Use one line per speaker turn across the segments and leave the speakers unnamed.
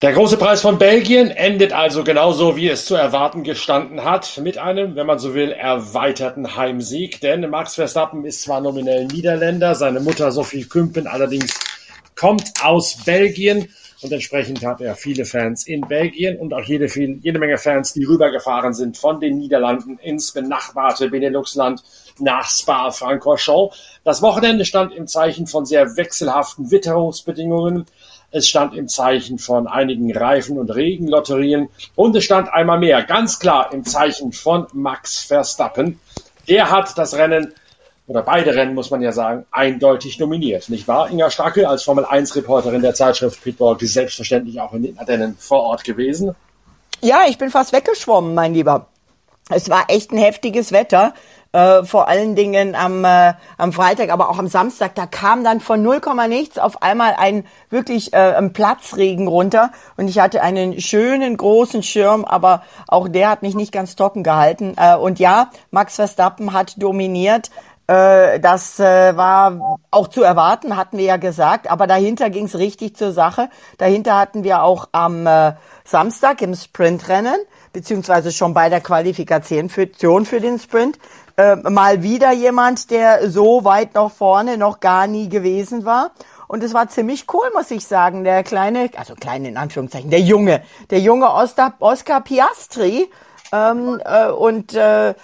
Der große Preis von Belgien endet also genauso, wie es zu erwarten gestanden hat, mit einem, wenn man so will, erweiterten Heimsieg. Denn Max Verstappen ist zwar nominell Niederländer, seine Mutter Sophie Kümpen allerdings kommt aus Belgien und entsprechend hat er viele Fans in Belgien und auch jede, viel, jede Menge Fans, die rübergefahren sind von den Niederlanden ins benachbarte Beneluxland nach Spa-Francorchamps. Das Wochenende stand im Zeichen von sehr wechselhaften Witterungsbedingungen. Es stand im Zeichen von einigen Reifen- und Regenlotterien und es stand einmal mehr ganz klar im Zeichen von Max Verstappen. Der hat das Rennen oder beide Rennen, muss man ja sagen, eindeutig nominiert. Nicht wahr? Inga Stracke als Formel-1-Reporterin der Zeitschrift Pitbull, ist selbstverständlich auch in den Ardennen vor Ort gewesen.
Ja, ich bin fast weggeschwommen, mein Lieber. Es war echt ein heftiges Wetter. Äh, vor allen Dingen am, äh, am Freitag, aber auch am Samstag, da kam dann von 0, nichts auf einmal ein wirklich äh, ein Platzregen runter und ich hatte einen schönen großen Schirm, aber auch der hat mich nicht ganz trocken gehalten. Äh, und ja, Max Verstappen hat dominiert. Äh, das äh, war auch zu erwarten, hatten wir ja gesagt, aber dahinter ging es richtig zur Sache. Dahinter hatten wir auch am äh, Samstag im Sprintrennen beziehungsweise schon bei der Qualifikation für, für den Sprint äh, mal wieder jemand, der so weit noch vorne noch gar nie gewesen war. Und es war ziemlich cool, muss ich sagen. Der kleine, also kleine in Anführungszeichen, der Junge, der junge Oscar, Oscar Piastri ähm, äh, und äh,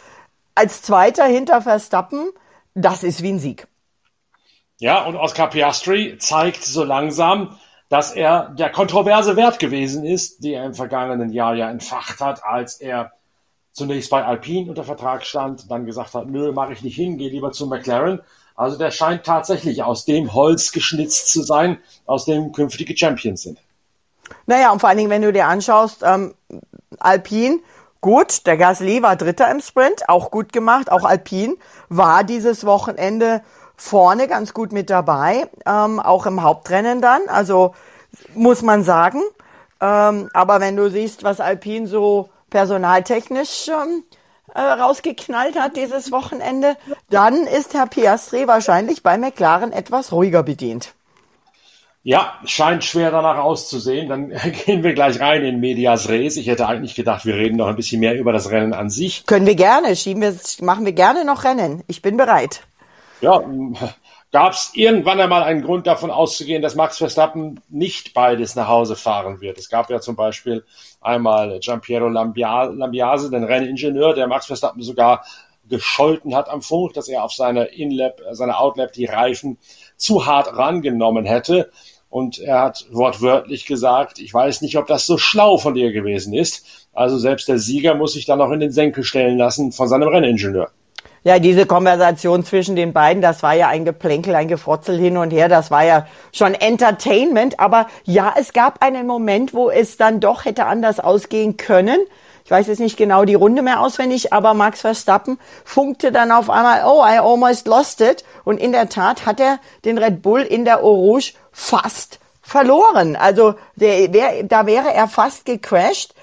als Zweiter hinter Verstappen, das ist wie ein Sieg.
Ja, und Oscar Piastri zeigt so langsam, dass er der kontroverse Wert gewesen ist, die er im vergangenen Jahr ja entfacht hat, als er zunächst bei Alpine unter Vertrag stand, dann gesagt hat, nö, mache ich nicht hin, gehe lieber zu McLaren. Also der scheint tatsächlich aus dem Holz geschnitzt zu sein, aus dem künftige Champions sind.
Naja, und vor allen Dingen, wenn du dir anschaust, ähm, Alpine, gut, der Gasly war Dritter im Sprint, auch gut gemacht, auch Alpine war dieses Wochenende vorne ganz gut mit dabei, ähm, auch im Hauptrennen dann, also muss man sagen. Ähm, aber wenn du siehst, was Alpine so personaltechnisch ähm, äh, rausgeknallt hat dieses Wochenende, dann ist Herr Piastri wahrscheinlich bei McLaren etwas ruhiger bedient.
Ja, scheint schwer danach auszusehen. Dann gehen wir gleich rein in Medias Res. Ich hätte eigentlich gedacht, wir reden noch ein bisschen mehr über das Rennen an sich.
Können wir gerne, schieben wir, machen wir gerne noch Rennen. Ich bin bereit.
Ja, gab es irgendwann einmal einen Grund davon auszugehen, dass Max Verstappen nicht beides nach Hause fahren wird. Es gab ja zum Beispiel einmal Giampiero Lambiase, den Renningenieur, der Max Verstappen sogar gescholten hat am Funk, dass er auf seine Inlap, seine Outlap die Reifen zu hart rangenommen hätte. Und er hat wortwörtlich gesagt, ich weiß nicht, ob das so schlau von dir gewesen ist. Also selbst der Sieger muss sich dann noch in den Senkel stellen lassen von seinem Renningenieur.
Ja, diese Konversation zwischen den beiden, das war ja ein Geplänkel, ein Gefrotzel hin und her, das war ja schon Entertainment. Aber ja, es gab einen Moment, wo es dann doch hätte anders ausgehen können. Ich weiß jetzt nicht genau die Runde mehr auswendig, aber Max Verstappen funkte dann auf einmal, oh, I almost lost it. Und in der Tat hat er den Red Bull in der Rouge fast verloren. Also der, der, da wäre er fast gecrashed.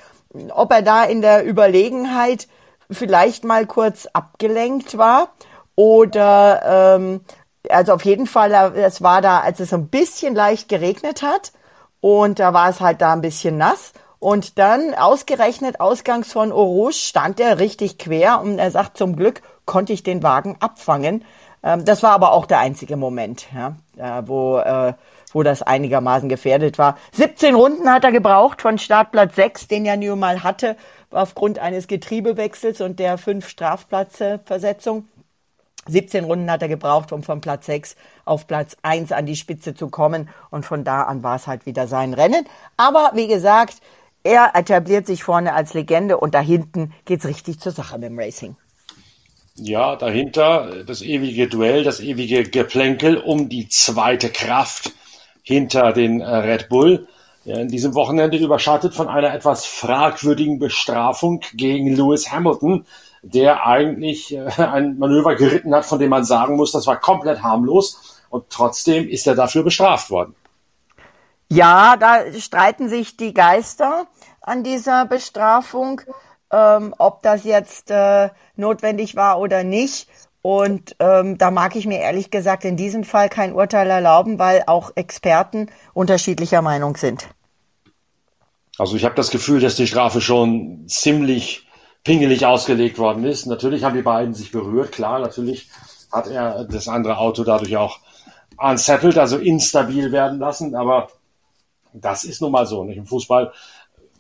Ob er da in der Überlegenheit vielleicht mal kurz abgelenkt war oder ähm, also auf jeden Fall, es war da, als es ein bisschen leicht geregnet hat und da war es halt da ein bisschen nass und dann ausgerechnet ausgangs von Orouge stand er richtig quer und er sagt, zum Glück konnte ich den Wagen abfangen. Ähm, das war aber auch der einzige Moment, ja, äh, wo, äh, wo das einigermaßen gefährdet war. 17 Runden hat er gebraucht von Startplatz 6, den er nun mal hatte, aufgrund eines Getriebewechsels und der fünf Strafplätze Versetzung. 17 Runden hat er gebraucht, um von Platz 6 auf Platz 1 an die Spitze zu kommen. Und von da an war es halt wieder sein Rennen. Aber wie gesagt, er etabliert sich vorne als Legende und da hinten geht's richtig zur Sache mit dem Racing.
Ja, dahinter das ewige Duell, das ewige Geplänkel um die zweite Kraft hinter den äh, Red Bull in diesem Wochenende überschattet von einer etwas fragwürdigen Bestrafung gegen Lewis Hamilton, der eigentlich äh, ein Manöver geritten hat, von dem man sagen muss, das war komplett harmlos und trotzdem ist er dafür bestraft worden.
Ja, da streiten sich die Geister an dieser Bestrafung, ähm, ob das jetzt äh, notwendig war oder nicht. Und ähm, da mag ich mir ehrlich gesagt in diesem Fall kein Urteil erlauben, weil auch Experten unterschiedlicher Meinung sind.
Also ich habe das Gefühl, dass die Strafe schon ziemlich pingelig ausgelegt worden ist. Natürlich haben die beiden sich berührt, klar, natürlich hat er das andere Auto dadurch auch unsettled, also instabil werden lassen, aber das ist nun mal so. Nicht? Im Fußball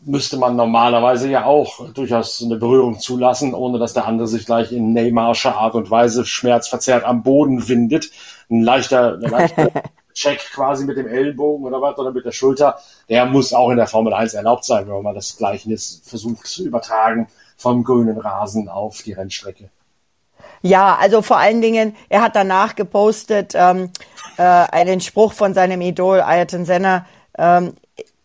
müsste man normalerweise ja auch durchaus eine Berührung zulassen, ohne dass der andere sich gleich in Neymarscher Art und Weise schmerzverzerrt am Boden windet. Ein leichter, ein leichter Check quasi mit dem Ellenbogen oder was oder mit der Schulter, der muss auch in der Formel 1 erlaubt sein, wenn man das Gleichnis versucht zu übertragen vom grünen Rasen auf die Rennstrecke.
Ja, also vor allen Dingen, er hat danach gepostet ähm, äh, einen Spruch von seinem Idol Ayrton Senna, ähm,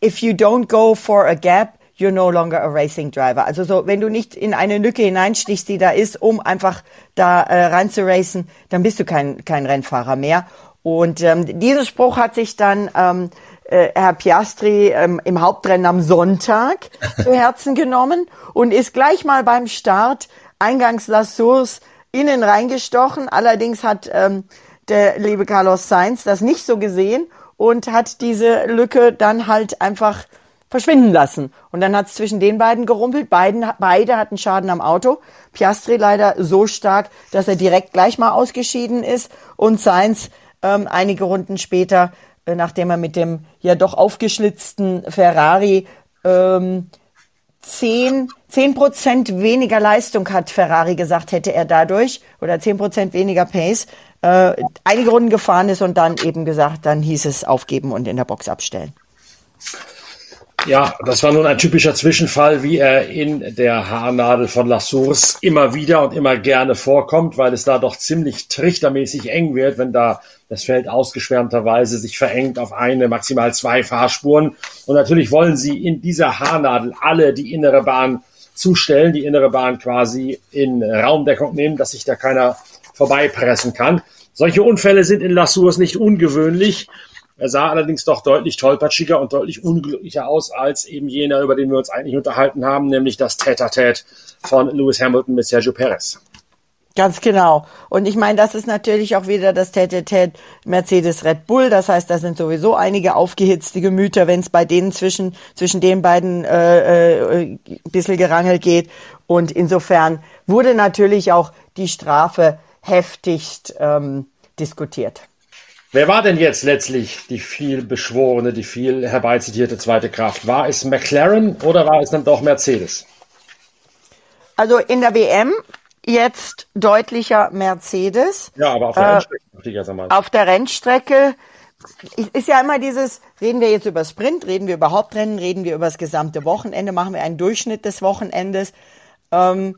if you don't go for a gap, you're no longer a racing driver. Also so, wenn du nicht in eine Lücke hineinstichst, die da ist, um einfach da äh, rein zu racen, dann bist du kein, kein Rennfahrer mehr. Und ähm, diesen Spruch hat sich dann ähm, äh, Herr Piastri ähm, im Hauptrennen am Sonntag zu Herzen genommen und ist gleich mal beim Start eingangs Las Source innen reingestochen. Allerdings hat ähm, der liebe Carlos Sainz das nicht so gesehen und hat diese Lücke dann halt einfach verschwinden lassen. Und dann hat es zwischen den beiden gerumpelt. Beiden, beide hatten Schaden am Auto. Piastri leider so stark, dass er direkt gleich mal ausgeschieden ist und Sainz ähm, einige Runden später, äh, nachdem er mit dem ja doch aufgeschlitzten Ferrari ähm, zehn zehn Prozent weniger Leistung hat Ferrari gesagt, hätte er dadurch oder zehn Prozent weniger Pace äh, einige Runden gefahren ist und dann eben gesagt, dann hieß es aufgeben und in der Box abstellen.
Ja, das war nun ein typischer Zwischenfall, wie er in der Haarnadel von La Source immer wieder und immer gerne vorkommt, weil es da doch ziemlich trichtermäßig eng wird, wenn da das Feld ausgeschwärmterweise sich verengt auf eine, maximal zwei Fahrspuren. Und natürlich wollen sie in dieser Haarnadel alle die innere Bahn zustellen, die innere Bahn quasi in Raumdeckung nehmen, dass sich da keiner vorbeipressen kann. Solche Unfälle sind in La Source nicht ungewöhnlich. Er sah allerdings doch deutlich tollpatschiger und deutlich unglücklicher aus als eben jener, über den wir uns eigentlich unterhalten haben, nämlich das Tête-à-Tête von Lewis Hamilton mit Sergio Perez.
Ganz genau. Und ich meine, das ist natürlich auch wieder das Tête-à-Tête Mercedes Red Bull. Das heißt, da sind sowieso einige aufgehitzte Gemüter, wenn es bei denen zwischen, zwischen den beiden äh, äh, bisschen gerangelt geht. Und insofern wurde natürlich auch die Strafe heftigst ähm, diskutiert.
Wer war denn jetzt letztlich die viel beschworene, die viel herbeizitierte zweite Kraft? War es McLaren oder war es dann doch Mercedes?
Also in der WM jetzt deutlicher Mercedes.
Ja, aber auf der äh, Rennstrecke.
Auf der Rennstrecke ist ja immer dieses, reden wir jetzt über Sprint, reden wir über Hauptrennen, reden wir über das gesamte Wochenende, machen wir einen Durchschnitt des Wochenendes. Ähm,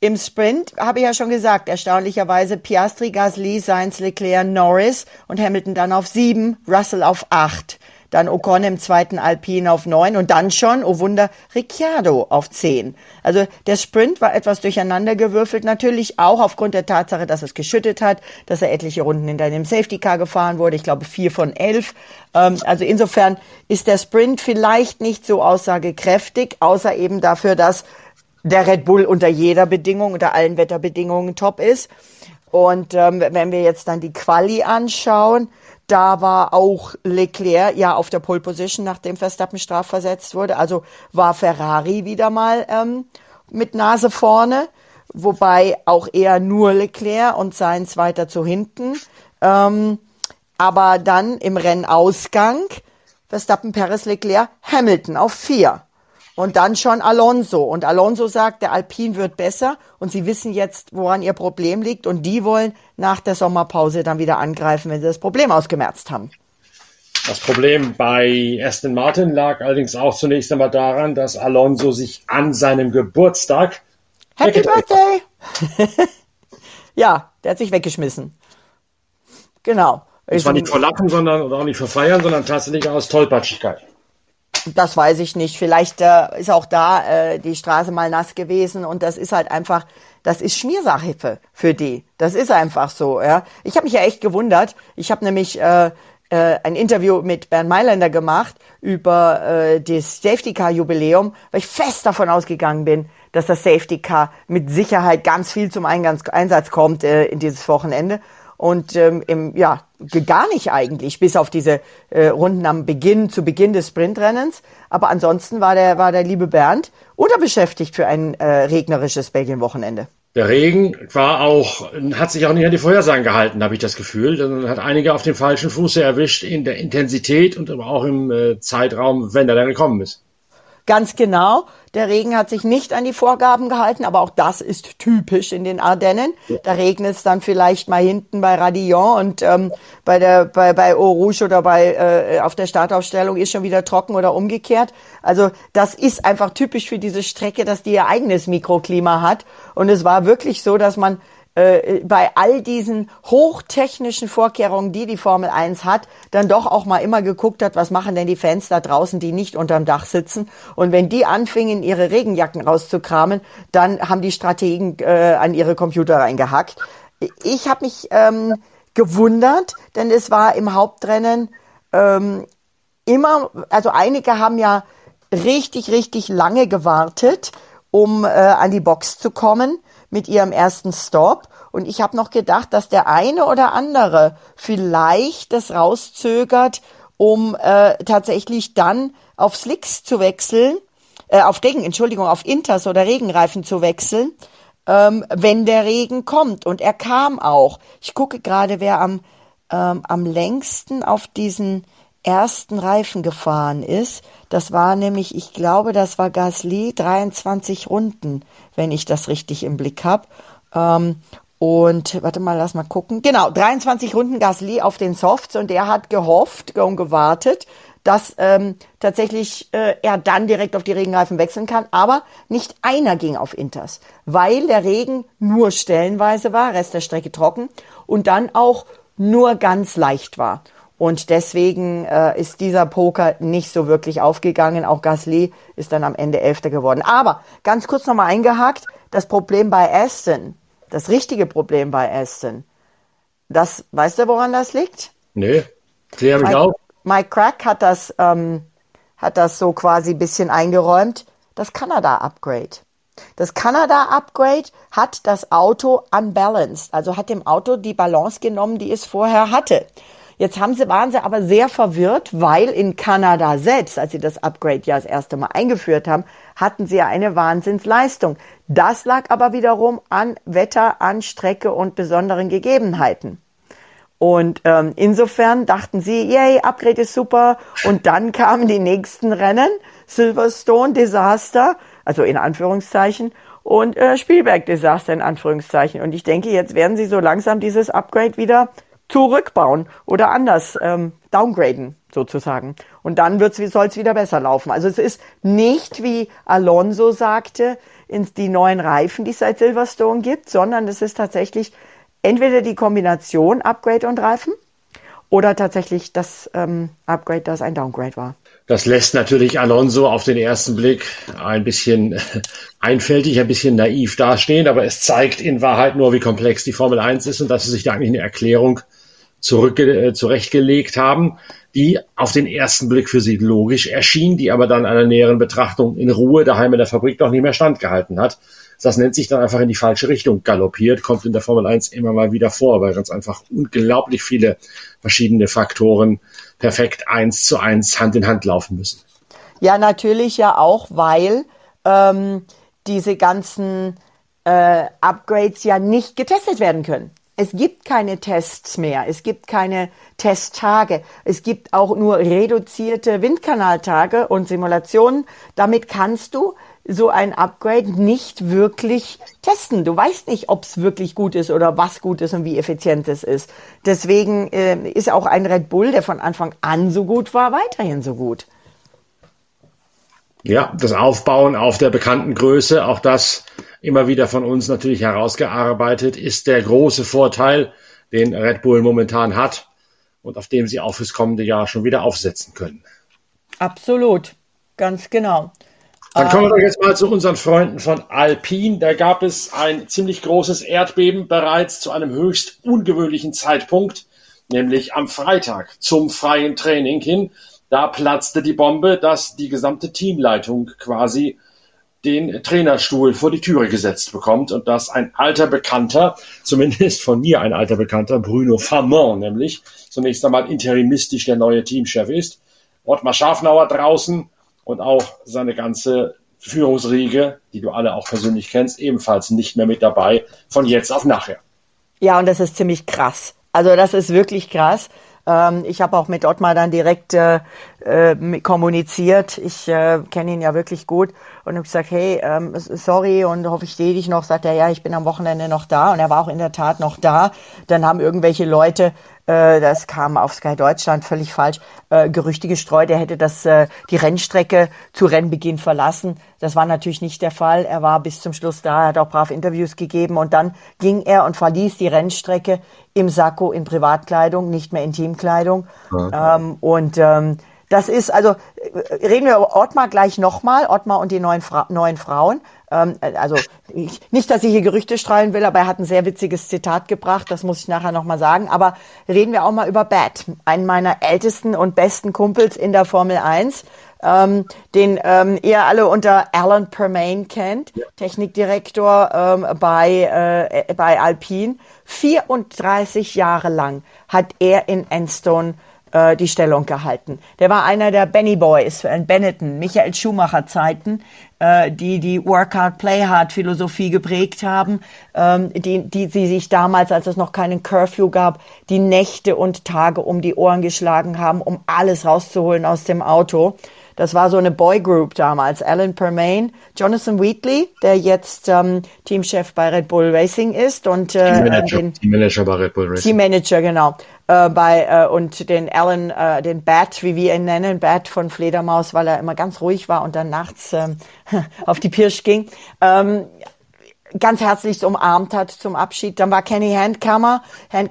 im Sprint habe ich ja schon gesagt, erstaunlicherweise Piastri, Gasly, Sainz, Leclerc, Norris und Hamilton dann auf sieben, Russell auf acht. Dann Ocon im zweiten Alpine auf neun und dann schon, oh Wunder, Ricciardo auf zehn. Also der Sprint war etwas durcheinandergewürfelt, natürlich auch aufgrund der Tatsache, dass es geschüttet hat, dass er etliche Runden hinter einem Safety Car gefahren wurde, ich glaube vier von elf. Ähm, also insofern ist der Sprint vielleicht nicht so aussagekräftig, außer eben dafür, dass der Red Bull unter jeder Bedingung, unter allen Wetterbedingungen top ist. Und ähm, wenn wir jetzt dann die Quali anschauen, da war auch Leclerc ja auf der Pole Position, nachdem Verstappen strafversetzt wurde. Also war Ferrari wieder mal ähm, mit Nase vorne, wobei auch eher nur Leclerc und Sainz weiter zu hinten. Ähm, aber dann im Rennausgang Verstappen, Perez, Leclerc, Hamilton auf vier und dann schon Alonso. Und Alonso sagt, der Alpin wird besser und sie wissen jetzt, woran ihr Problem liegt und die wollen nach der Sommerpause dann wieder angreifen, wenn sie das Problem ausgemerzt haben.
Das Problem bei Aston Martin lag allerdings auch zunächst einmal daran, dass Alonso sich an seinem Geburtstag
Happy Birthday! ja, der hat sich weggeschmissen. Genau.
Das war nicht vor Lachen, sondern oder auch nicht vor Feiern, sondern tatsächlich aus Tollpatschigkeit.
Das weiß ich nicht. Vielleicht äh, ist auch da äh, die Straße mal nass gewesen und das ist halt einfach, das ist Schmiersache für, für die. Das ist einfach so. Ja. Ich habe mich ja echt gewundert. Ich habe nämlich äh, äh, ein Interview mit Bernd Mailänder gemacht über äh, das Safety Car Jubiläum, weil ich fest davon ausgegangen bin, dass das Safety Car mit Sicherheit ganz viel zum Einsatz kommt äh, in dieses Wochenende. Und ähm, im, ja, gar nicht eigentlich, bis auf diese äh, Runden am Beginn, zu Beginn des Sprintrennens. Aber ansonsten war der, war der liebe Bernd unterbeschäftigt für ein äh, regnerisches Belgien-Wochenende.
Der Regen war auch, hat sich auch nicht an die Vorhersagen gehalten, habe ich das Gefühl. Dann hat einige auf dem falschen Fuße erwischt in der Intensität und aber auch im äh, Zeitraum, wenn er dann gekommen ist.
Ganz genau. Der Regen hat sich nicht an die Vorgaben gehalten, aber auch das ist typisch in den Ardennen. Da regnet es dann vielleicht mal hinten bei Radillon und ähm, bei der bei bei Eau Rouge oder bei äh, auf der Startaufstellung ist schon wieder trocken oder umgekehrt. Also das ist einfach typisch für diese Strecke, dass die ihr eigenes Mikroklima hat. Und es war wirklich so, dass man äh, bei all diesen hochtechnischen Vorkehrungen, die die Formel 1 hat, dann doch auch mal immer geguckt hat, was machen denn die Fans da draußen, die nicht unterm Dach sitzen. Und wenn die anfingen, ihre Regenjacken rauszukramen, dann haben die Strategen äh, an ihre Computer reingehackt. Ich habe mich ähm, gewundert, denn es war im Hauptrennen ähm, immer, also einige haben ja richtig, richtig lange gewartet, um äh, an die Box zu kommen mit ihrem ersten Stop. Und ich habe noch gedacht, dass der eine oder andere vielleicht das rauszögert, um äh, tatsächlich dann auf Slicks zu wechseln, äh, auf Regen, Entschuldigung, auf Inters oder Regenreifen zu wechseln, ähm, wenn der Regen kommt. Und er kam auch. Ich gucke gerade, wer am, ähm, am längsten auf diesen ersten Reifen gefahren ist. Das war nämlich, ich glaube, das war Gasly, 23 Runden, wenn ich das richtig im Blick habe. Ähm, und warte mal, lass mal gucken. Genau, 23 Runden Gasly auf den Softs und der hat gehofft und gewartet, dass ähm, tatsächlich äh, er dann direkt auf die Regenreifen wechseln kann. Aber nicht einer ging auf Inters, weil der Regen nur stellenweise war, Rest der Strecke trocken und dann auch nur ganz leicht war. Und deswegen äh, ist dieser Poker nicht so wirklich aufgegangen. Auch Gasly ist dann am Ende Elfter geworden. Aber ganz kurz nochmal eingehakt, das Problem bei Aston, das richtige Problem bei Aston, das, weißt du, woran das liegt?
Nee, mich Mike, auf.
Mike Crack hat das, ähm, hat das so quasi bisschen eingeräumt. Das Kanada-Upgrade. Das Kanada-Upgrade hat das Auto unbalanced, also hat dem Auto die Balance genommen, die es vorher hatte. Jetzt haben sie, waren sie aber sehr verwirrt, weil in Kanada selbst, als sie das Upgrade ja das erste Mal eingeführt haben, hatten sie ja eine Wahnsinnsleistung. Das lag aber wiederum an Wetter, an Strecke und besonderen Gegebenheiten. Und ähm, insofern dachten sie, yay, Upgrade ist super. Und dann kamen die nächsten Rennen, Silverstone Desaster, also in Anführungszeichen, und äh, Spielberg Desaster in Anführungszeichen. Und ich denke, jetzt werden sie so langsam dieses Upgrade wieder zurückbauen oder anders ähm, downgraden sozusagen. Und dann soll es wieder besser laufen. Also es ist nicht, wie Alonso sagte, ins die neuen Reifen, die es seit Silverstone gibt, sondern es ist tatsächlich entweder die Kombination Upgrade und Reifen oder tatsächlich das ähm, Upgrade, das ein Downgrade war.
Das lässt natürlich Alonso auf den ersten Blick ein bisschen einfältig, ein bisschen naiv dastehen, aber es zeigt in Wahrheit nur, wie komplex die Formel 1 ist und dass es sich da eigentlich eine Erklärung zurück, äh, zurechtgelegt haben, die auf den ersten Blick für sie logisch erschien, die aber dann einer näheren Betrachtung in Ruhe daheim in der Fabrik noch nicht mehr standgehalten hat. Das nennt sich dann einfach in die falsche Richtung galoppiert, kommt in der Formel 1 immer mal wieder vor, weil ganz einfach unglaublich viele verschiedene Faktoren perfekt eins zu eins Hand in Hand laufen müssen.
Ja, natürlich ja auch, weil ähm, diese ganzen äh, Upgrades ja nicht getestet werden können. Es gibt keine Tests mehr, es gibt keine Testtage, es gibt auch nur reduzierte Windkanaltage und Simulationen. Damit kannst du so ein Upgrade nicht wirklich testen. Du weißt nicht, ob es wirklich gut ist oder was gut ist und wie effizient es ist. Deswegen äh, ist auch ein Red Bull, der von Anfang an so gut war, weiterhin so gut.
Ja, das Aufbauen auf der bekannten Größe, auch das immer wieder von uns natürlich herausgearbeitet, ist der große Vorteil, den Red Bull momentan hat und auf dem sie auch fürs kommende Jahr schon wieder aufsetzen können.
Absolut, ganz genau.
Dann kommen wir doch jetzt mal zu unseren Freunden von Alpine. Da gab es ein ziemlich großes Erdbeben bereits zu einem höchst ungewöhnlichen Zeitpunkt nämlich am Freitag zum freien Training hin. Da platzte die Bombe, dass die gesamte Teamleitung quasi den Trainerstuhl vor die Türe gesetzt bekommt und dass ein alter Bekannter, zumindest von mir ein alter Bekannter, Bruno Famon nämlich, zunächst einmal interimistisch der neue Teamchef ist, Ottmar Schafnauer draußen und auch seine ganze Führungsriege, die du alle auch persönlich kennst, ebenfalls nicht mehr mit dabei, von jetzt auf nachher.
Ja, und das ist ziemlich krass. Also das ist wirklich krass. Ähm, ich habe auch mit Ottmar dann direkt äh, äh, kommuniziert. Ich äh, kenne ihn ja wirklich gut und habe gesagt, hey, ähm, sorry und hoffe ich sehe dich noch. Sagt er, ja, ich bin am Wochenende noch da und er war auch in der Tat noch da. Dann haben irgendwelche Leute das kam auf Sky Deutschland völlig falsch, äh, Gerüchte gestreut, er hätte das, äh, die Rennstrecke zu Rennbeginn verlassen. Das war natürlich nicht der Fall. Er war bis zum Schluss da, er hat auch brav Interviews gegeben und dann ging er und verließ die Rennstrecke im Sakko in Privatkleidung, nicht mehr in Teamkleidung. Ja. Ähm, und ähm, das ist, also reden wir über Ottmar gleich nochmal, Ottmar und die neuen, Fra neuen Frauen. Ähm, also ich, nicht, dass ich hier Gerüchte streuen will, aber er hat ein sehr witziges Zitat gebracht, das muss ich nachher nochmal sagen. Aber reden wir auch mal über Bat, einen meiner ältesten und besten Kumpels in der Formel 1, ähm, den ähm, ihr alle unter Alan Permain kennt, ja. Technikdirektor ähm, bei, äh, bei Alpine. 34 Jahre lang hat er in Enstone äh, die Stellung gehalten. Der war einer der Benny Boys in Benetton, Michael Schumacher Zeiten, äh, die die Work Hard, Play Hard Philosophie geprägt haben, ähm, die, die sie sich damals, als es noch keinen Curfew gab, die Nächte und Tage um die Ohren geschlagen haben, um alles rauszuholen aus dem Auto. Das war so eine Boy Group damals. Alan Permain, Jonathan Wheatley, der jetzt ähm, Teamchef bei Red Bull Racing ist und äh,
Teammanager, den, Teammanager bei Red Bull Racing.
Teammanager, genau. Äh, bei äh, und den Alan, äh, den Bat, wie wir ihn nennen, Bat von Fledermaus, weil er immer ganz ruhig war und dann nachts äh, auf die Pirsch ging. Ähm, ganz herzlich umarmt hat zum Abschied. Dann war Kenny Handkammer.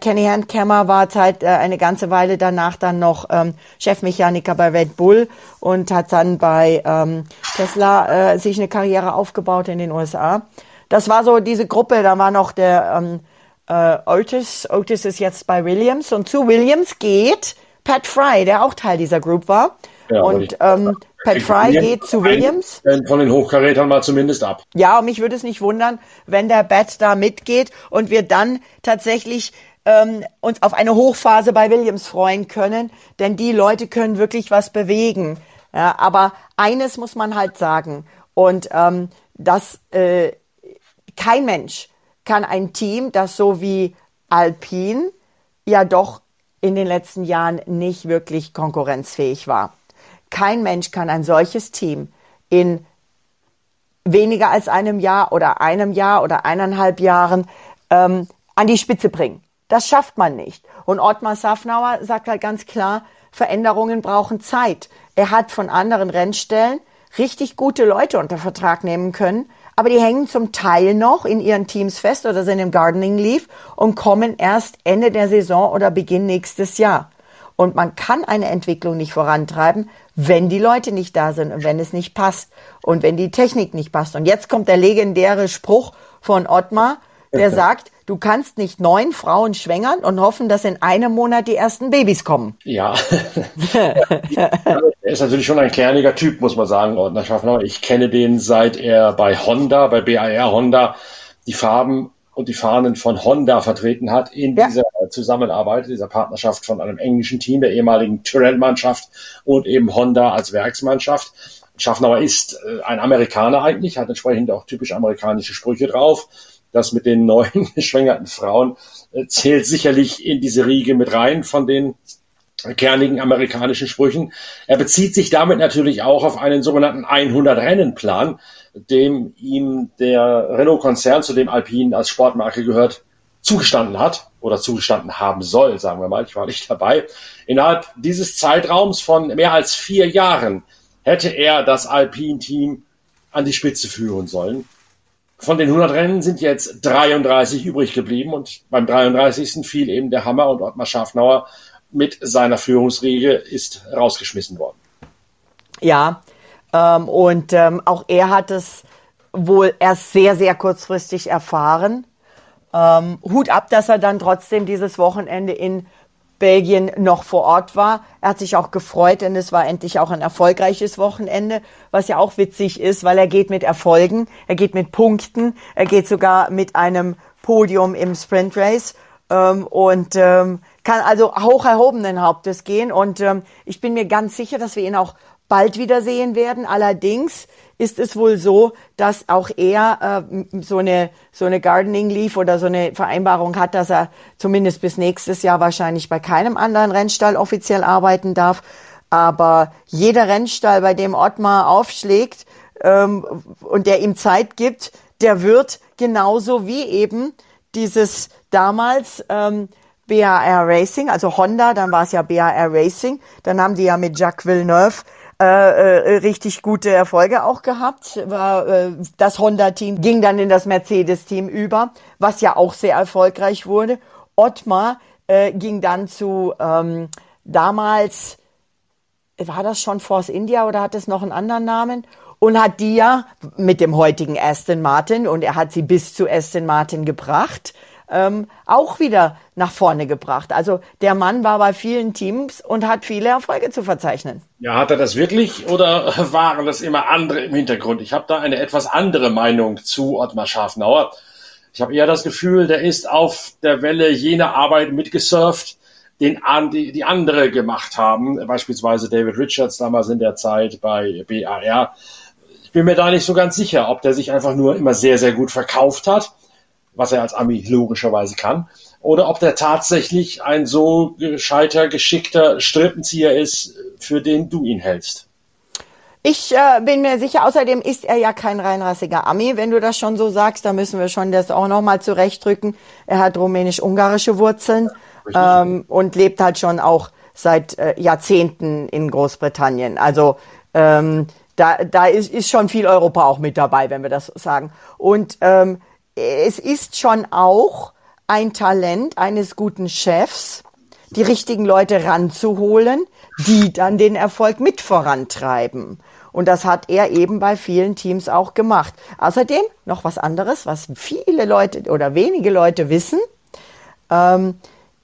Kenny Handkammer war Zeit äh, eine ganze Weile danach dann noch ähm, Chefmechaniker bei Red Bull und hat dann bei ähm, Tesla äh, sich eine Karriere aufgebaut in den USA. Das war so diese Gruppe. Da war noch der ähm, äh, Otis. Otis ist jetzt bei Williams und zu Williams geht Pat Fry, der auch Teil dieser Group war. Ja, und ähm, Pat Fry geht zu Williams.
Von den Hochkarätern mal zumindest ab.
Ja, und mich würde es nicht wundern, wenn der Bat da mitgeht und wir dann tatsächlich ähm, uns auf eine Hochphase bei Williams freuen können, denn die Leute können wirklich was bewegen. Ja, aber eines muss man halt sagen und ähm, dass äh, kein Mensch kann ein Team, das so wie Alpine ja doch in den letzten Jahren nicht wirklich konkurrenzfähig war. Kein Mensch kann ein solches Team in weniger als einem Jahr oder einem Jahr oder eineinhalb Jahren ähm, an die Spitze bringen. Das schafft man nicht. Und Ottmar Safnauer sagt halt ganz klar, Veränderungen brauchen Zeit. Er hat von anderen Rennstellen richtig gute Leute unter Vertrag nehmen können, aber die hängen zum Teil noch in ihren Teams fest oder sind im Gardening Leave und kommen erst Ende der Saison oder Beginn nächstes Jahr. Und man kann eine Entwicklung nicht vorantreiben, wenn die Leute nicht da sind und wenn es nicht passt und wenn die Technik nicht passt. Und jetzt kommt der legendäre Spruch von Ottmar, der sagt, du kannst nicht neun Frauen schwängern und hoffen, dass in einem Monat die ersten Babys kommen.
Ja. er ist natürlich schon ein kerniger Typ, muss man sagen, Ordner Schaffner. Ich kenne den seit er bei Honda, bei BAR Honda, die Farben und die Fahnen von Honda vertreten hat in ja. dieser Zusammenarbeit, dieser Partnerschaft von einem englischen Team, der ehemaligen Tyrrell-Mannschaft und eben Honda als Werksmannschaft. Schaffnauer ist äh, ein Amerikaner eigentlich, hat entsprechend auch typisch amerikanische Sprüche drauf das mit den neuen geschwängerten Frauen äh, zählt sicherlich in diese Riege mit rein von den kernigen amerikanischen Sprüchen. Er bezieht sich damit natürlich auch auf einen sogenannten 100-Rennen-Plan, dem ihm der Renault-Konzern, zu dem Alpine als Sportmarke gehört, zugestanden hat oder zugestanden haben soll, sagen wir mal. Ich war nicht dabei. Innerhalb dieses Zeitraums von mehr als vier Jahren hätte er das Alpine-Team an die Spitze führen sollen. Von den 100 Rennen sind jetzt 33 übrig geblieben und beim 33. fiel eben der Hammer und Ottmar Schafnauer mit seiner Führungsriege ist rausgeschmissen worden.
Ja, ähm, und ähm, auch er hat es wohl erst sehr, sehr kurzfristig erfahren. Ähm, Hut ab, dass er dann trotzdem dieses Wochenende in Belgien noch vor Ort war. Er hat sich auch gefreut, denn es war endlich auch ein erfolgreiches Wochenende, was ja auch witzig ist, weil er geht mit Erfolgen, er geht mit Punkten, er geht sogar mit einem Podium im Sprint Race ähm, und ähm, kann also hoch erhobenen Hauptes gehen. Und ähm, ich bin mir ganz sicher, dass wir ihn auch bald wiedersehen werden. Allerdings ist es wohl so, dass auch er äh, so eine so eine Gardening Leaf oder so eine Vereinbarung hat, dass er zumindest bis nächstes Jahr wahrscheinlich bei keinem anderen Rennstall offiziell arbeiten darf. Aber jeder Rennstall, bei dem Ottmar aufschlägt ähm, und der ihm Zeit gibt, der wird genauso wie eben dieses damals ähm, BAR Racing, also Honda, dann war es ja BAR Racing, dann haben die ja mit Jacques Villeneuve äh, äh, richtig gute Erfolge auch gehabt. War, äh, das Honda-Team ging dann in das Mercedes-Team über, was ja auch sehr erfolgreich wurde. Ottmar äh, ging dann zu ähm, damals, war das schon Force India oder hat es noch einen anderen Namen? Und hat die ja mit dem heutigen Aston Martin, und er hat sie bis zu Aston Martin gebracht, ähm, auch wieder nach vorne gebracht. Also der Mann war bei vielen Teams und hat viele Erfolge zu verzeichnen.
Ja, hat er das wirklich oder waren das immer andere im Hintergrund? Ich habe da eine etwas andere Meinung zu Ottmar Schafnauer. Ich habe eher das Gefühl, der ist auf der Welle jener Arbeit mitgesurft, den die, die andere gemacht haben, beispielsweise David Richards damals in der Zeit bei BAR. Ich bin mir da nicht so ganz sicher, ob der sich einfach nur immer sehr, sehr gut verkauft hat was er als Ami logischerweise kann, oder ob der tatsächlich ein so gescheiter, geschickter Strippenzieher ist, für den du ihn hältst.
Ich äh, bin mir sicher, außerdem ist er ja kein reinrassiger Ami, wenn du das schon so sagst, da müssen wir schon das auch nochmal zurechtdrücken. Er hat rumänisch-ungarische Wurzeln ähm, und lebt halt schon auch seit äh, Jahrzehnten in Großbritannien. Also ähm, da, da ist, ist schon viel Europa auch mit dabei, wenn wir das sagen. Und ähm, es ist schon auch ein Talent eines guten Chefs, die richtigen Leute ranzuholen, die dann den Erfolg mit vorantreiben. Und das hat er eben bei vielen Teams auch gemacht. Außerdem noch was anderes, was viele Leute oder wenige Leute wissen. Ähm,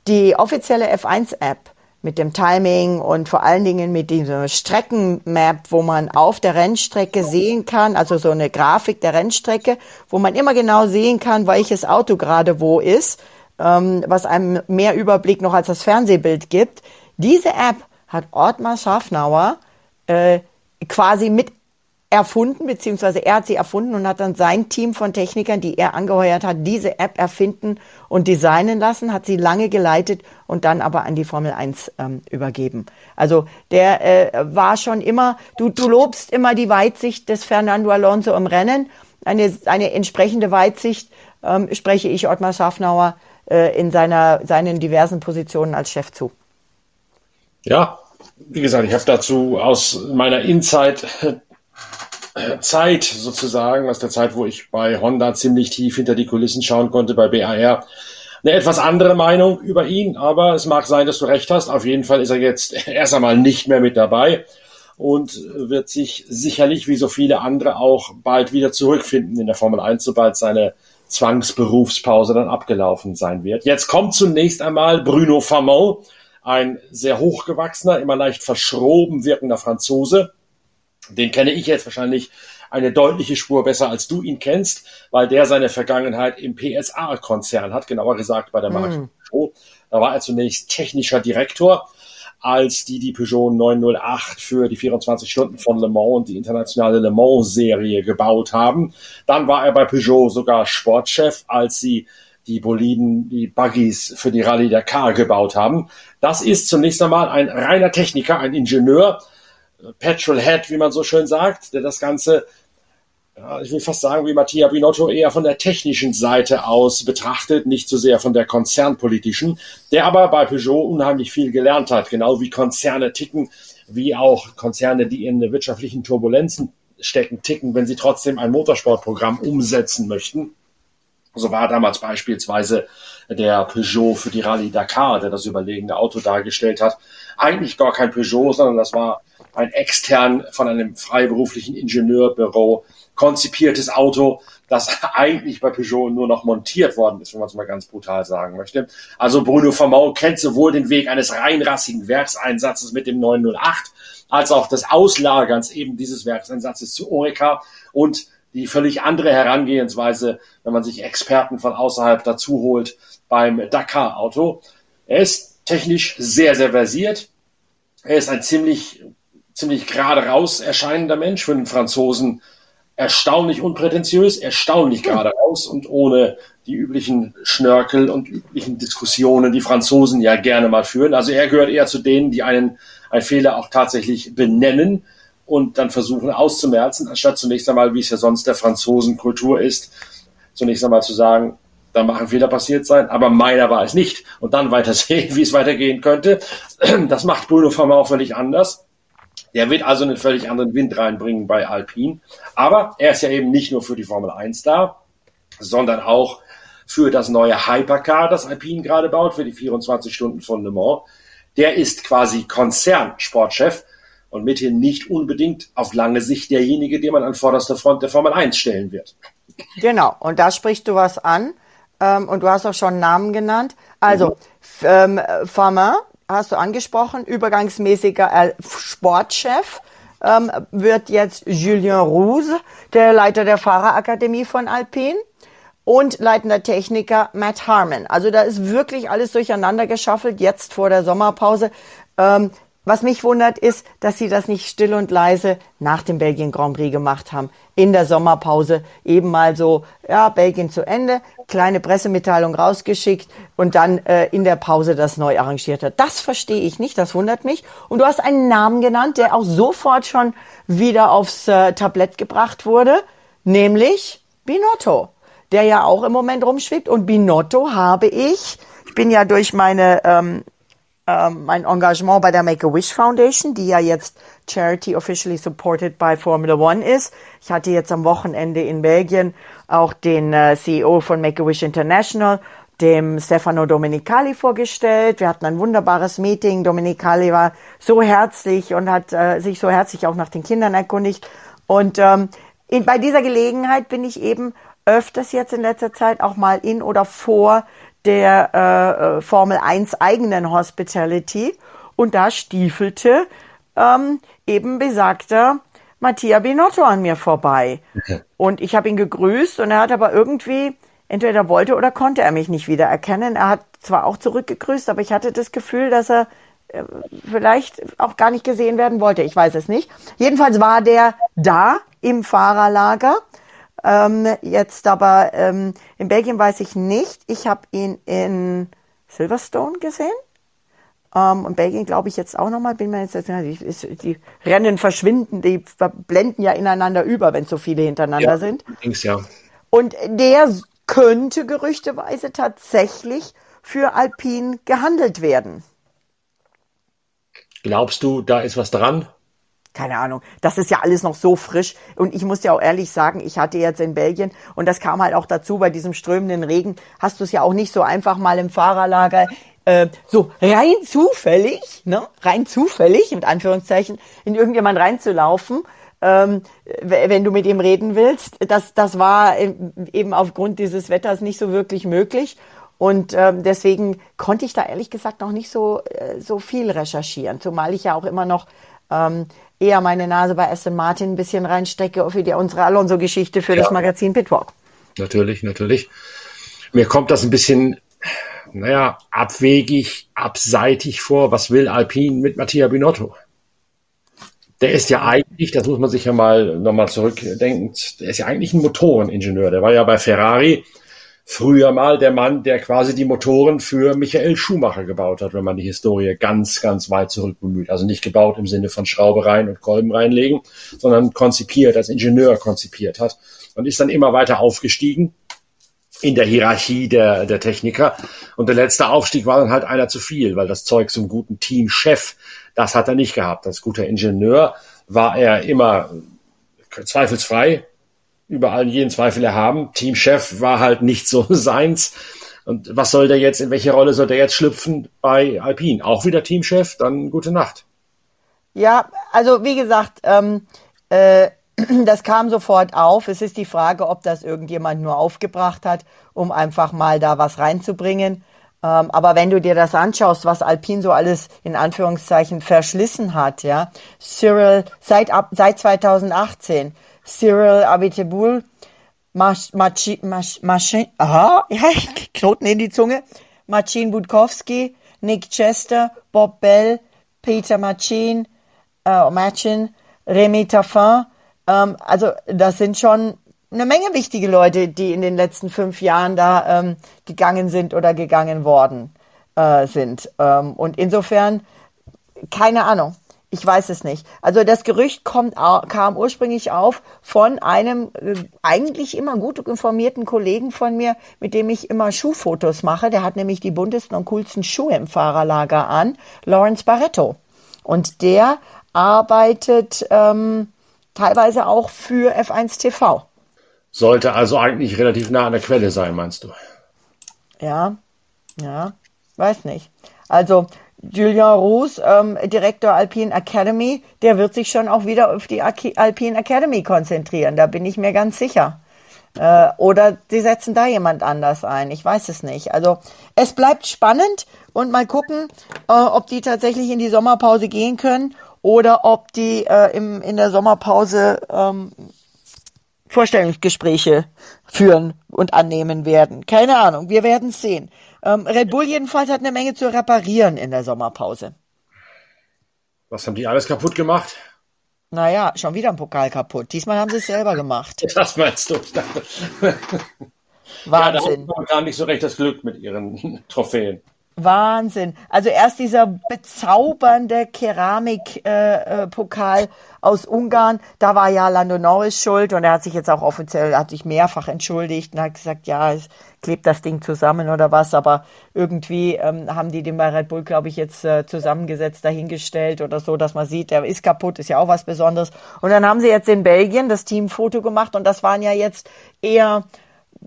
die offizielle F1-App mit dem Timing und vor allen Dingen mit dieser Streckenmap, wo man auf der Rennstrecke sehen kann, also so eine Grafik der Rennstrecke, wo man immer genau sehen kann, welches Auto gerade wo ist, ähm, was einem mehr Überblick noch als das Fernsehbild gibt. Diese App hat Ottmar Schafnauer äh, quasi mit erfunden, beziehungsweise er hat sie erfunden und hat dann sein Team von Technikern, die er angeheuert hat, diese App erfinden und designen lassen, hat sie lange geleitet und dann aber an die Formel 1 ähm, übergeben. Also der äh, war schon immer, du, du lobst immer die Weitsicht des Fernando Alonso im Rennen. Eine, eine entsprechende Weitsicht ähm, spreche ich Ottmar Schafnauer äh, in seiner, seinen diversen Positionen als Chef zu.
Ja, wie gesagt, ich habe dazu aus meiner Insight Zeit sozusagen, aus der Zeit, wo ich bei Honda ziemlich tief hinter die Kulissen schauen konnte, bei BAR, eine etwas andere Meinung über ihn, aber es mag sein, dass du recht hast. Auf jeden Fall ist er jetzt erst einmal nicht mehr mit dabei und wird sich sicherlich wie so viele andere auch bald wieder zurückfinden in der Formel 1, sobald seine Zwangsberufspause dann abgelaufen sein wird. Jetzt kommt zunächst einmal Bruno Famon, ein sehr hochgewachsener, immer leicht verschroben wirkender Franzose, den kenne ich jetzt wahrscheinlich eine deutliche Spur besser, als du ihn kennst, weil der seine Vergangenheit im PSA-Konzern hat, genauer gesagt bei der hm. Marke mm. Peugeot. Da war er zunächst technischer Direktor, als die die Peugeot 908 für die 24 Stunden von Le Mans und die internationale Le Mans-Serie gebaut haben. Dann war er bei Peugeot sogar Sportchef, als sie die Boliden, die Buggies für die Rallye der Car gebaut haben. Das ist zunächst einmal ein reiner Techniker, ein Ingenieur, Petrolhead, wie man so schön sagt, der das Ganze, ja, ich will fast sagen, wie Mattia Binotto eher von der technischen Seite aus betrachtet, nicht so sehr von der konzernpolitischen, der aber bei Peugeot unheimlich viel gelernt hat, genau wie Konzerne ticken, wie auch Konzerne, die in wirtschaftlichen Turbulenzen stecken, ticken, wenn sie trotzdem ein Motorsportprogramm umsetzen möchten. So war damals beispielsweise der Peugeot für die Rallye Dakar, der das überlegene Auto dargestellt hat, eigentlich gar kein Peugeot, sondern das war ein extern von einem freiberuflichen Ingenieurbüro konzipiertes Auto, das eigentlich bei Peugeot nur noch montiert worden ist, wenn man es mal ganz brutal sagen möchte. Also Bruno Vermau kennt sowohl den Weg eines reinrassigen Werkseinsatzes mit dem 908 als auch des Auslagerns eben dieses Werkseinsatzes zu Orica und die völlig andere Herangehensweise, wenn man sich Experten von außerhalb dazu holt beim Dakar-Auto. Er ist technisch sehr, sehr versiert. Er ist ein ziemlich, ziemlich gerade raus erscheinender Mensch für den Franzosen erstaunlich unprätentiös, erstaunlich gerade raus und ohne die üblichen Schnörkel und üblichen Diskussionen, die Franzosen ja gerne mal führen. Also er gehört eher zu denen, die einen, einen Fehler auch tatsächlich benennen und dann versuchen auszumerzen, anstatt zunächst einmal, wie es ja sonst der Franzosenkultur ist, zunächst einmal zu sagen, da mag ein Fehler passiert sein, aber meiner war es nicht. Und dann weiter sehen, wie es weitergehen könnte. Das macht Bruno Farmer auch völlig anders. Der wird also einen völlig anderen Wind reinbringen bei Alpine. Aber er ist ja eben nicht nur für die Formel 1 da, sondern auch für das neue Hypercar, das Alpine gerade baut, für die 24 Stunden von Le Mans. Der ist quasi Konzernsportchef und mithin nicht unbedingt auf lange Sicht derjenige, den man an vorderster Front der Formel 1 stellen wird.
Genau, und da sprichst du was an. Ähm, und du hast auch schon Namen genannt. Also, mhm. ähm, Farmer hast du angesprochen, übergangsmäßiger äh, Sportchef ähm, wird jetzt Julien Rouse, der Leiter der Fahrerakademie von Alpine und leitender Techniker Matt Harmon. Also da ist wirklich alles durcheinander geschaffelt, jetzt vor der Sommerpause. Ähm, was mich wundert, ist, dass sie das nicht still und leise nach dem Belgien Grand Prix gemacht haben. In der Sommerpause eben mal so, ja, Belgien zu Ende, kleine Pressemitteilung rausgeschickt und dann äh, in der Pause das neu arrangiert hat. Das verstehe ich nicht, das wundert mich. Und du hast einen Namen genannt, der auch sofort schon wieder aufs äh, Tablett gebracht wurde, nämlich Binotto, der ja auch im Moment rumschwebt. Und Binotto habe ich, ich bin ja durch meine ähm, ähm, mein Engagement bei der Make-A-Wish Foundation, die ja jetzt Charity officially supported by Formula One ist. Ich hatte jetzt am Wochenende in Belgien auch den äh, CEO von Make-A-Wish International, dem Stefano Domenicali vorgestellt. Wir hatten ein wunderbares Meeting. Domenicali war so herzlich und hat äh, sich so herzlich auch nach den Kindern erkundigt. Und ähm, in, bei dieser Gelegenheit bin ich eben öfters jetzt in letzter Zeit auch mal in oder vor der äh, äh, Formel 1 eigenen Hospitality und da stiefelte ähm, eben besagter Mattia Binotto an mir vorbei. Und ich habe ihn gegrüßt und er hat aber irgendwie, entweder wollte oder konnte er mich nicht wiedererkennen. Er hat zwar auch zurückgegrüßt, aber ich hatte das Gefühl, dass er äh, vielleicht auch gar nicht gesehen werden wollte. Ich weiß es nicht. Jedenfalls war der da im Fahrerlager ähm, jetzt aber ähm, in Belgien weiß ich nicht. Ich habe ihn in Silverstone gesehen. Ähm, und Belgien glaube ich jetzt auch nochmal. Bin mir jetzt die, die Rennen verschwinden, die blenden ja ineinander über, wenn so viele hintereinander ja, sind.
Links, ja.
Und der könnte gerüchteweise tatsächlich für Alpine gehandelt werden.
Glaubst du, da ist was dran?
Keine Ahnung, das ist ja alles noch so frisch. Und ich muss dir auch ehrlich sagen, ich hatte jetzt in Belgien, und das kam halt auch dazu, bei diesem strömenden Regen, hast du es ja auch nicht so einfach mal im Fahrerlager äh, so rein zufällig, ne, rein zufällig, mit Anführungszeichen, in irgendjemand reinzulaufen, ähm, wenn du mit ihm reden willst. Das, das war eben aufgrund dieses Wetters nicht so wirklich möglich. Und ähm, deswegen konnte ich da ehrlich gesagt noch nicht so, äh, so viel recherchieren, zumal ich ja auch immer noch ähm, eher meine Nase bei Aston Martin ein bisschen reinstecke für die, unsere Alonso-Geschichte für ja. das Magazin Pitwalk.
Natürlich, natürlich. Mir kommt das ein bisschen, naja, abwegig, abseitig vor. Was will Alpine mit Mattia Binotto? Der ist ja eigentlich, das muss man sich ja mal nochmal zurückdenken, der ist ja eigentlich ein Motoreningenieur. Der war ja bei Ferrari früher mal der Mann, der quasi die Motoren für Michael Schumacher gebaut hat, wenn man die Historie ganz, ganz weit zurück bemüht. Also nicht gebaut im Sinne von Schraube rein und Kolben reinlegen, sondern konzipiert, als Ingenieur konzipiert hat und ist dann immer weiter aufgestiegen in der Hierarchie der, der Techniker. Und der letzte Aufstieg war dann halt einer zu viel, weil das Zeug zum guten Teamchef, das hat er nicht gehabt. Als guter Ingenieur war er immer zweifelsfrei über allen jeden Zweifel erhaben. Teamchef war halt nicht so seins. Und was soll der jetzt, in welche Rolle soll der jetzt schlüpfen bei Alpine? Auch wieder Teamchef? Dann gute Nacht.
Ja, also wie gesagt, ähm, äh, das kam sofort auf. Es ist die Frage, ob das irgendjemand nur aufgebracht hat, um einfach mal da was reinzubringen. Ähm, aber wenn du dir das anschaust, was Alpine so alles in Anführungszeichen verschlissen hat, ja, Cyril seit ab, seit 2018, Cyril Abiteboul, Machin, Machin, aha, ja, Knoten in die Zunge, Machin Budkowski, Nick Chester, Bob Bell, Peter Machin, äh, Machin, Remy Taffin, ähm, also das sind schon eine Menge wichtige Leute, die in den letzten fünf Jahren da ähm, gegangen sind oder gegangen worden äh, sind. Ähm, und insofern, keine Ahnung. Ich weiß es nicht. Also das Gerücht kommt, kam ursprünglich auf von einem äh, eigentlich immer gut informierten Kollegen von mir, mit dem ich immer Schuhfotos mache. Der hat nämlich die buntesten und coolsten Schuhe im Fahrerlager an, Lawrence Barretto. Und der arbeitet ähm, teilweise auch für F1 TV.
Sollte also eigentlich relativ nah an der Quelle sein, meinst du?
Ja, ja, weiß nicht. Also Julian Roos, ähm, Direktor Alpine Academy, der wird sich schon auch wieder auf die Alpine Academy konzentrieren, da bin ich mir ganz sicher. Äh, oder sie setzen da jemand anders ein, ich weiß es nicht. Also es bleibt spannend und mal gucken, äh, ob die tatsächlich in die Sommerpause gehen können oder ob die äh, im, in der Sommerpause ähm, Vorstellungsgespräche führen und annehmen werden. Keine Ahnung, wir werden sehen. Ähm, Red Bull jedenfalls hat eine Menge zu reparieren in der Sommerpause.
Was haben die alles kaputt gemacht?
Naja, schon wieder ein Pokal kaputt. Diesmal haben sie es selber gemacht.
Das meinst du?
Wahnsinn.
Ja, da gar nicht so recht das Glück mit ihren Trophäen.
Wahnsinn. Also erst dieser bezaubernde Keramikpokal äh, äh, aus Ungarn, da war ja Lando Norris schuld und er hat sich jetzt auch offiziell, hat sich mehrfach entschuldigt und hat gesagt, ja, es klebt das Ding zusammen oder was, aber irgendwie ähm, haben die den bei Red Bull, glaube ich, jetzt äh, zusammengesetzt, dahingestellt oder so, dass man sieht, der ist kaputt, ist ja auch was Besonderes. Und dann haben sie jetzt in Belgien das Teamfoto gemacht und das waren ja jetzt eher,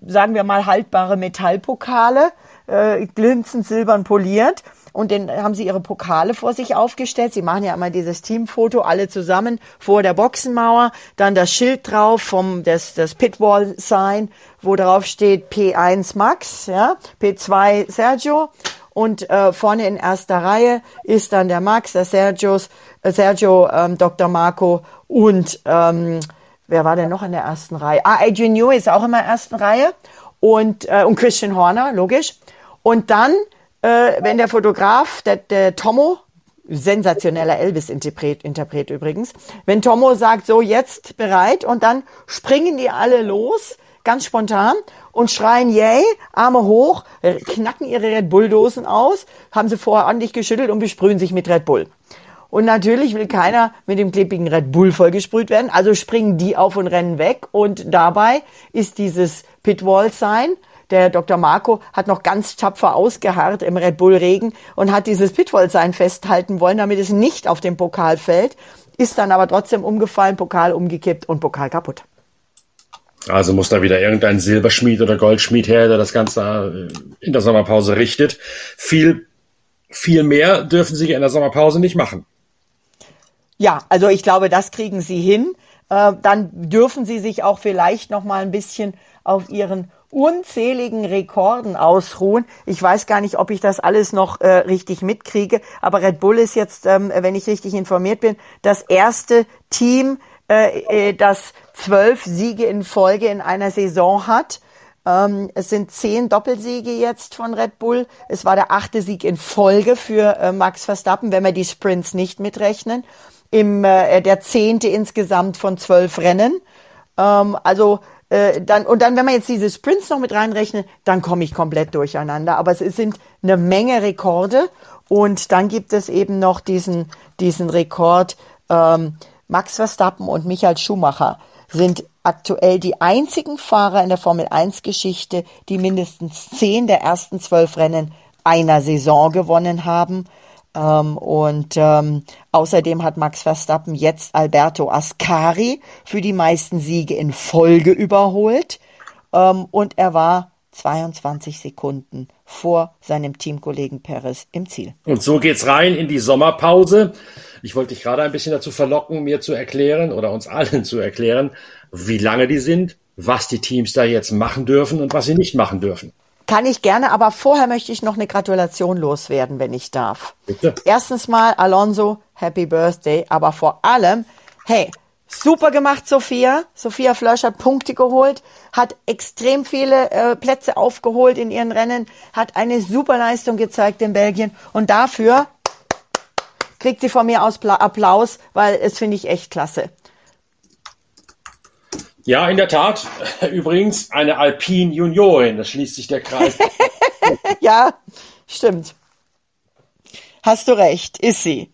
sagen wir mal, haltbare Metallpokale äh, glänzend silbern poliert. Und dann haben sie ihre Pokale vor sich aufgestellt. Sie machen ja immer dieses Teamfoto, alle zusammen vor der Boxenmauer. Dann das Schild drauf vom, das, das Pitwall-Sign, wo drauf steht P1 Max, ja, P2 Sergio. Und äh, vorne in erster Reihe ist dann der Max, der Sergios, äh, Sergio, ähm, Dr. Marco und ähm, wer war denn noch in der ersten Reihe? Ah, Adrian Newey ist auch in der ersten Reihe und, äh, und Christian Horner, logisch. Und dann, äh, wenn der Fotograf, der, der Tomo, sensationeller Elvis-Interpret Interpret übrigens, wenn Tomo sagt, so jetzt bereit und dann springen die alle los, ganz spontan und schreien yay, Arme hoch, knacken ihre Red Bull-Dosen aus, haben sie vorher ordentlich geschüttelt und besprühen sich mit Red Bull. Und natürlich will keiner mit dem klebrigen Red Bull vollgesprüht werden, also springen die auf und rennen weg und dabei ist dieses Pitwall-Sign der Dr. Marco hat noch ganz tapfer ausgeharrt im Red Bull Regen und hat dieses Pitfall-Sein festhalten wollen, damit es nicht auf den Pokal fällt, ist dann aber trotzdem umgefallen, Pokal umgekippt und Pokal kaputt.
Also muss da wieder irgendein Silberschmied oder Goldschmied her, der das Ganze äh, in der Sommerpause richtet. Viel, viel mehr dürfen sie in der Sommerpause nicht machen.
Ja, also ich glaube, das kriegen sie hin. Äh, dann dürfen sie sich auch vielleicht noch mal ein bisschen auf ihren unzähligen Rekorden ausruhen. Ich weiß gar nicht, ob ich das alles noch äh, richtig mitkriege, aber Red Bull ist jetzt, ähm, wenn ich richtig informiert bin, das erste Team, äh, äh, das zwölf Siege in Folge in einer Saison hat. Ähm, es sind zehn Doppelsiege jetzt von Red Bull. Es war der achte Sieg in Folge für äh, Max Verstappen, wenn wir die Sprints nicht mitrechnen. Im, äh, der zehnte insgesamt von zwölf Rennen. Ähm, also äh, dann, und dann, wenn man jetzt diese Sprints noch mit reinrechnet, dann komme ich komplett durcheinander. Aber es sind eine Menge Rekorde. Und dann gibt es eben noch diesen, diesen Rekord. Ähm, Max Verstappen und Michael Schumacher sind aktuell die einzigen Fahrer in der Formel 1 Geschichte, die mindestens zehn der ersten zwölf Rennen einer Saison gewonnen haben. Ähm, und ähm, außerdem hat Max Verstappen jetzt Alberto Ascari für die meisten Siege in Folge überholt. Ähm, und er war 22 Sekunden vor seinem Teamkollegen Perez im Ziel.
Und so geht's rein in die Sommerpause. Ich wollte dich gerade ein bisschen dazu verlocken, mir zu erklären oder uns allen zu erklären, wie lange die sind, was die Teams da jetzt machen dürfen und was sie nicht machen dürfen.
Kann ich gerne, aber vorher möchte ich noch eine Gratulation loswerden, wenn ich darf.
Bitte.
Erstens mal, Alonso, Happy Birthday, aber vor allem, hey, super gemacht, Sophia. Sophia Flörsch hat Punkte geholt, hat extrem viele äh, Plätze aufgeholt in ihren Rennen, hat eine super Leistung gezeigt in Belgien und dafür kriegt sie von mir aus Applaus, weil es finde ich echt klasse.
Ja, in der Tat. Übrigens eine Alpine Juniorin. Das schließt sich der Kreis.
ja, stimmt. Hast du recht, ist sie.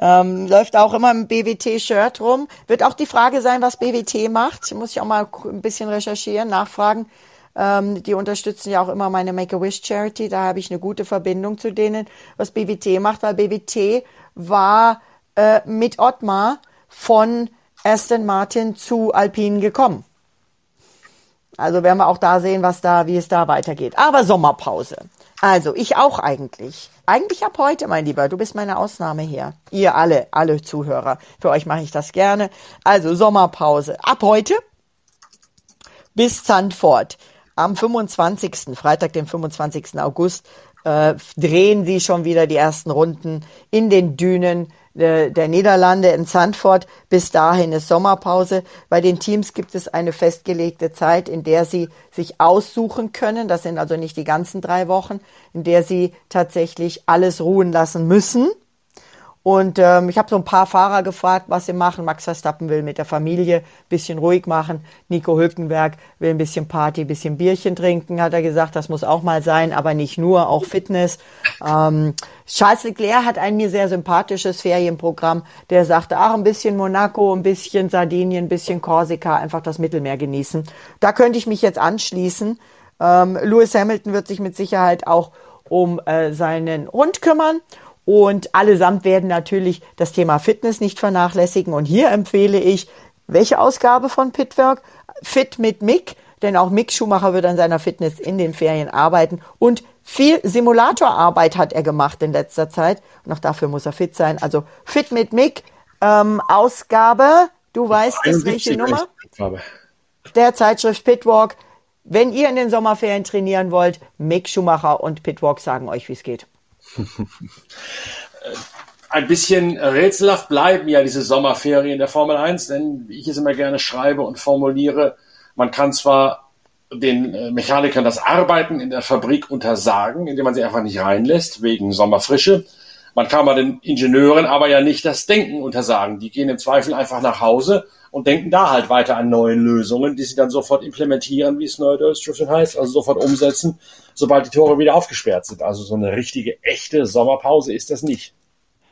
Ähm, läuft auch immer im BWT-Shirt rum. Wird auch die Frage sein, was BWT macht. Muss ich auch mal ein bisschen recherchieren, nachfragen. Ähm, die unterstützen ja auch immer meine Make-A-Wish-Charity. Da habe ich eine gute Verbindung zu denen, was BWT macht, weil BWT war äh, mit Ottmar von Aston Martin zu Alpine gekommen. Also werden wir auch da sehen, was da, wie es da weitergeht. Aber Sommerpause. Also ich auch eigentlich. Eigentlich ab heute, mein Lieber. Du bist meine Ausnahme hier. Ihr alle, alle Zuhörer. Für euch mache ich das gerne. Also Sommerpause. Ab heute bis Zandvoort. Am 25. Freitag, den 25. August, äh, drehen sie schon wieder die ersten Runden in den Dünen der, der Niederlande in Zandvoort. Bis dahin ist Sommerpause. Bei den Teams gibt es eine festgelegte Zeit, in der sie sich aussuchen können. Das sind also nicht die ganzen drei Wochen, in der sie tatsächlich alles ruhen lassen müssen. Und ähm, ich habe so ein paar Fahrer gefragt, was sie machen. Max Verstappen will mit der Familie bisschen ruhig machen. Nico Hülkenberg will ein bisschen Party, bisschen Bierchen trinken, hat er gesagt. Das muss auch mal sein, aber nicht nur, auch Fitness. Ähm, Charles Leclerc hat ein mir sehr sympathisches Ferienprogramm. Der sagte, ach, ein bisschen Monaco, ein bisschen Sardinien, ein bisschen Korsika, einfach das Mittelmeer genießen. Da könnte ich mich jetzt anschließen. Ähm, Lewis Hamilton wird sich mit Sicherheit auch um äh, seinen Hund kümmern. Und allesamt werden natürlich das Thema Fitness nicht vernachlässigen. Und hier empfehle ich, welche Ausgabe von Pitwork? Fit mit Mick, denn auch Mick Schumacher wird an seiner Fitness in den Ferien arbeiten. Und viel Simulatorarbeit hat er gemacht in letzter Zeit. Und auch dafür muss er fit sein. Also Fit mit Mick, ähm, Ausgabe, du weißt es, welche Nummer? Der Zeitschrift Pitwalk. Wenn ihr in den Sommerferien trainieren wollt, Mick Schumacher und Pitwalk sagen euch, wie es geht.
Ein bisschen rätselhaft bleiben ja diese Sommerferien der Formel 1, denn wie ich es immer gerne schreibe und formuliere, man kann zwar den äh, Mechanikern das Arbeiten in der Fabrik untersagen, indem man sie einfach nicht reinlässt, wegen Sommerfrische. Man kann mal den Ingenieuren aber ja nicht das Denken untersagen. Die gehen im Zweifel einfach nach Hause und denken da halt weiter an neuen Lösungen, die sie dann sofort implementieren, wie es neudeutsch schon heißt, also sofort umsetzen, sobald die Tore wieder aufgesperrt sind. Also so eine richtige, echte Sommerpause ist das nicht.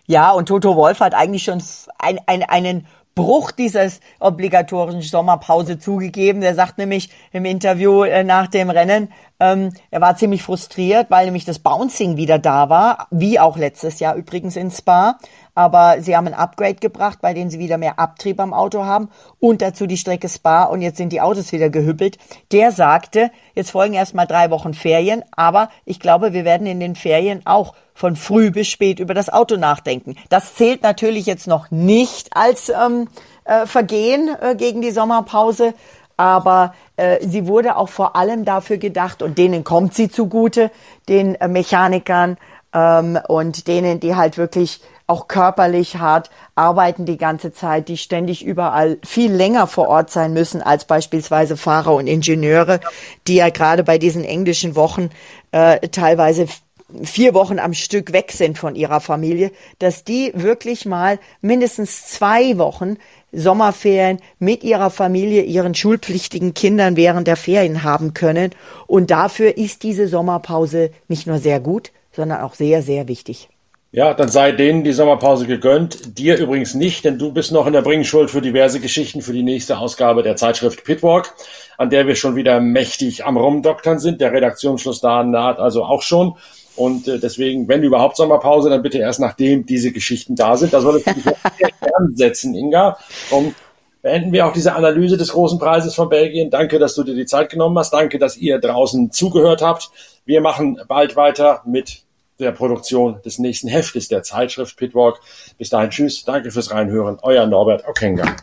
Ja, und Toto Wolf hat eigentlich schon ein, ein, einen Bruch dieses obligatorischen Sommerpause zugegeben. Der sagt nämlich im Interview äh, nach dem Rennen, ähm, er war ziemlich frustriert, weil nämlich das Bouncing wieder da war, wie auch letztes Jahr übrigens in Spa. Aber sie haben ein Upgrade gebracht, bei dem sie wieder mehr Abtrieb am Auto haben und dazu die Strecke Spa und jetzt sind die Autos wieder gehüppelt. Der sagte, jetzt folgen erstmal drei Wochen Ferien, aber ich glaube, wir werden in den Ferien auch von früh bis spät über das Auto nachdenken. Das zählt natürlich jetzt noch nicht als ähm, äh, Vergehen äh, gegen die Sommerpause, aber sie wurde auch vor allem dafür gedacht und denen kommt sie zugute, den äh, Mechanikern ähm, und denen, die halt wirklich auch körperlich hart arbeiten die ganze Zeit, die ständig überall viel länger vor Ort sein müssen als beispielsweise Fahrer und Ingenieure, die ja gerade bei diesen englischen Wochen äh, teilweise vier Wochen am Stück weg sind von ihrer Familie, dass die wirklich mal mindestens zwei Wochen Sommerferien mit ihrer Familie, ihren schulpflichtigen Kindern während der Ferien haben können. Und dafür ist diese Sommerpause nicht nur sehr gut, sondern auch sehr, sehr wichtig.
Ja, dann sei denen die Sommerpause gegönnt. Dir übrigens nicht, denn du bist noch in der Bringschuld für diverse Geschichten für die nächste Ausgabe der Zeitschrift Pitwalk, an der wir schon wieder mächtig am Rumdoktern sind. Der Redaktionsschluss da naht also auch schon. Und äh, deswegen, wenn überhaupt Sommerpause, dann bitte erst nachdem diese Geschichten da sind. Da solltest du dich ansetzen, Inga, um beenden wir auch diese Analyse des großen Preises von Belgien. Danke, dass du dir die Zeit genommen hast. Danke, dass ihr draußen zugehört habt. Wir machen bald weiter mit der Produktion des nächsten Heftes der Zeitschrift Pitwalk. Bis dahin, tschüss. Danke fürs Reinhören. Euer Norbert Okenga.